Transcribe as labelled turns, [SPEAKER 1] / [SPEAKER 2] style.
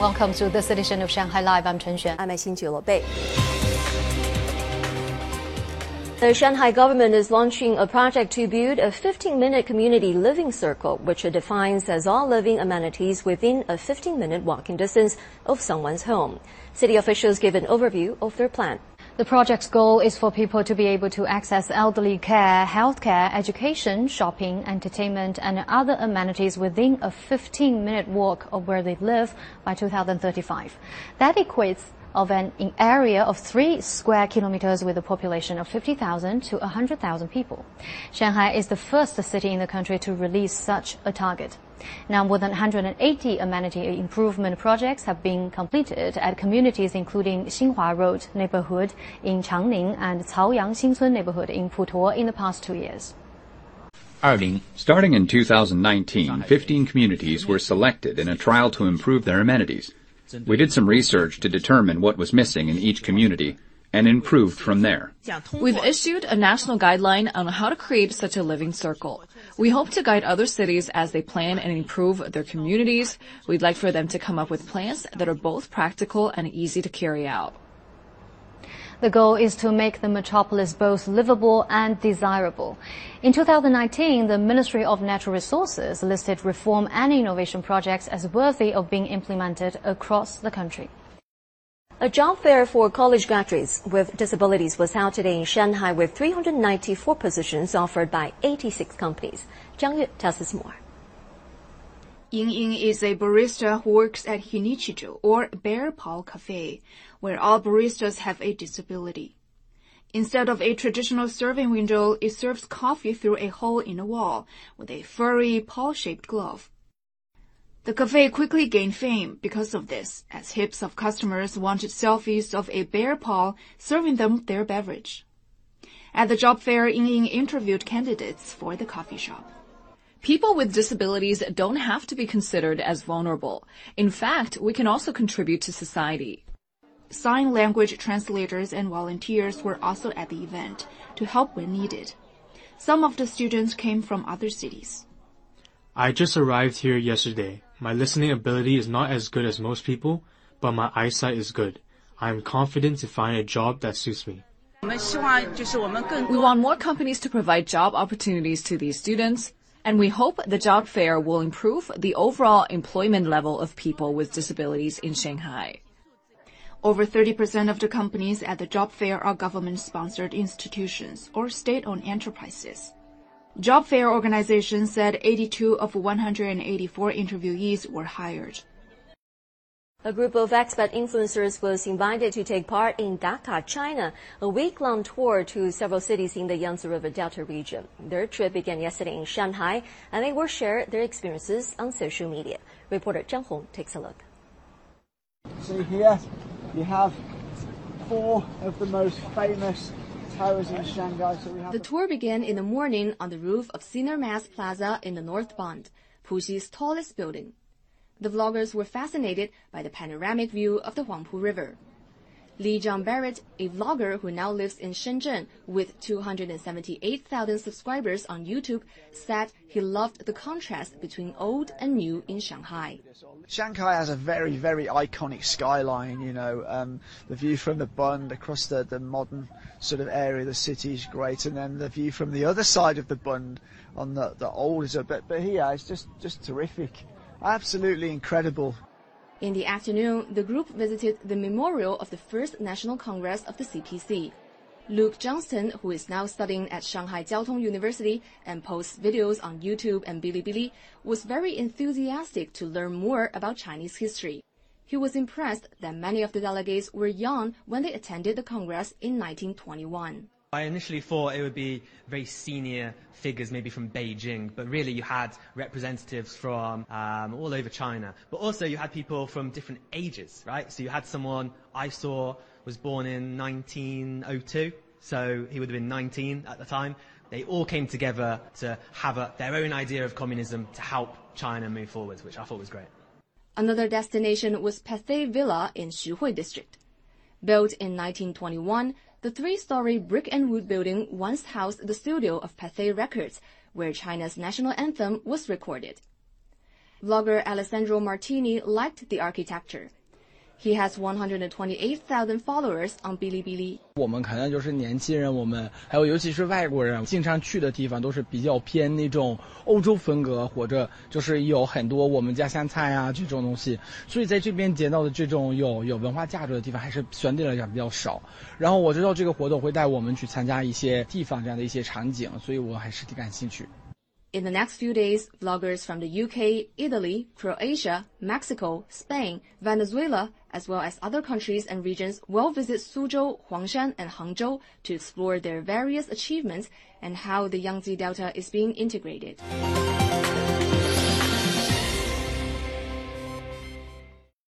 [SPEAKER 1] Welcome to this edition of Shanghai Live. I'm Chen Xuan.
[SPEAKER 2] I'm Xin Bei. The Shanghai government is launching a project to build a 15-minute community living circle, which it defines as all living amenities within a 15-minute walking distance of someone's home. City officials give an overview of their plan.
[SPEAKER 1] The project's goal is for people to be able to access elderly care, healthcare, education, shopping, entertainment, and other amenities within a 15-minute walk of where they live by 2035. That equates of an area of 3 square kilometers with a population of 50,000 to 100,000 people. Shanghai is the first city in the country to release such a target. Now, more than 180 amenity improvement projects have been completed at communities including Xinhua Road neighborhood in Changning and Caoyang Xincun neighborhood in Putuo in the past two years.
[SPEAKER 3] Starting in 2019, 15 communities were selected in a trial to improve their amenities. We did some research to determine what was missing in each community and improved from there.
[SPEAKER 4] We've issued a national guideline on how to create such a living circle. We hope to guide other cities as they plan and improve their communities. We'd like for them to come up with plans that are both practical and easy to carry out.
[SPEAKER 1] The goal is to make the metropolis both livable and desirable. In 2019, the Ministry of Natural Resources listed reform and innovation projects as worthy of being implemented across the country.
[SPEAKER 2] A job fair for college graduates with disabilities was held today in Shanghai with 394 positions offered by 86 companies. Zhang Yue tells us more.
[SPEAKER 5] Ying Ying is a barista who works at Hinichijo, or Bear Paw Cafe, where all baristas have a disability. Instead of a traditional serving window, it serves coffee through a hole in the wall with a furry, paw-shaped glove. The cafe quickly gained fame because of this, as heaps of customers wanted selfies of a bear paw serving them their beverage. At the job fair, Ying Ying interviewed candidates for the coffee shop.
[SPEAKER 4] People with disabilities don't have to be considered as vulnerable. In fact, we can also contribute to society.
[SPEAKER 5] Sign language translators and volunteers were also at the event to help when needed. Some of the students came from other cities.
[SPEAKER 6] I just arrived here yesterday. My listening ability is not as good as most people, but my eyesight is good. I am confident to find a job that suits me.
[SPEAKER 4] We want more companies to provide job opportunities to these students and we hope the job fair will improve the overall employment level of people with disabilities in Shanghai.
[SPEAKER 5] Over 30% of the companies at the job fair are government-sponsored institutions or state-owned enterprises. Job fair organization said 82 of 184 interviewees were hired.
[SPEAKER 2] A group of expat influencers was invited to take part in Daka, China, a week-long tour to several cities in the Yangtze River Delta region. Their trip began yesterday in Shanghai, and they will share their experiences on social media. Reporter Zhang Hong takes a look.
[SPEAKER 7] So here you have four of the most famous towers in Shanghai. So
[SPEAKER 8] the tour began in the morning on the roof of Sinar Mas Plaza in the North Bund, Puxi's tallest building the vloggers were fascinated by the panoramic view of the Huangpu River. Lee John Barrett, a vlogger who now lives in Shenzhen with 278,000 subscribers on YouTube, said he loved the contrast between old and new in Shanghai.
[SPEAKER 7] Shanghai has a very, very iconic skyline, you know, um, the view from the Bund across the, the modern sort of area of the city is great, and then the view from the other side of the Bund on the, the old is a bit, but here it's just, just terrific. Absolutely incredible.
[SPEAKER 8] In the afternoon, the group visited the memorial of the first National Congress of the CPC. Luke Johnston, who is now studying at Shanghai Jiao Tong University and posts videos on YouTube and Bilibili, was very enthusiastic to learn more about Chinese history. He was impressed that many of the delegates were young when they attended the Congress in 1921.
[SPEAKER 9] I initially thought it would be very senior figures, maybe from Beijing, but really you had representatives from um, all over China. But also you had people from different ages, right? So you had someone I saw was born in 1902, so he would have been 19 at the time. They all came together to have a, their own idea of communism to help China move forward, which I thought was great.
[SPEAKER 8] Another destination was Pathé Villa in Xuhui district. Built in 1921, the three-story brick and wood building once housed the studio of Pathé Records, where China's national anthem was recorded. Vlogger Alessandro Martini liked the architecture. He has 128,000 followers on Bilibili.
[SPEAKER 10] 我们可能就是年轻人，我们还有尤其是外国人，经常去的地方都是比较偏那种欧洲风格，或者就是有很多我们家乡菜啊这种东西。所以在这边见到的这种有有文化价值的地方，还是相对来讲比较少。然后我知道这个活动会带我们去参加一些地方这样的一些场景，所以我还是挺感兴趣。
[SPEAKER 8] In the next few days, vloggers from the UK, Italy, Croatia, Mexico, Spain, Venezuela, as well as other countries and regions will visit Suzhou, Huangshan, and Hangzhou to explore their various achievements and how the Yangtze Delta is being integrated.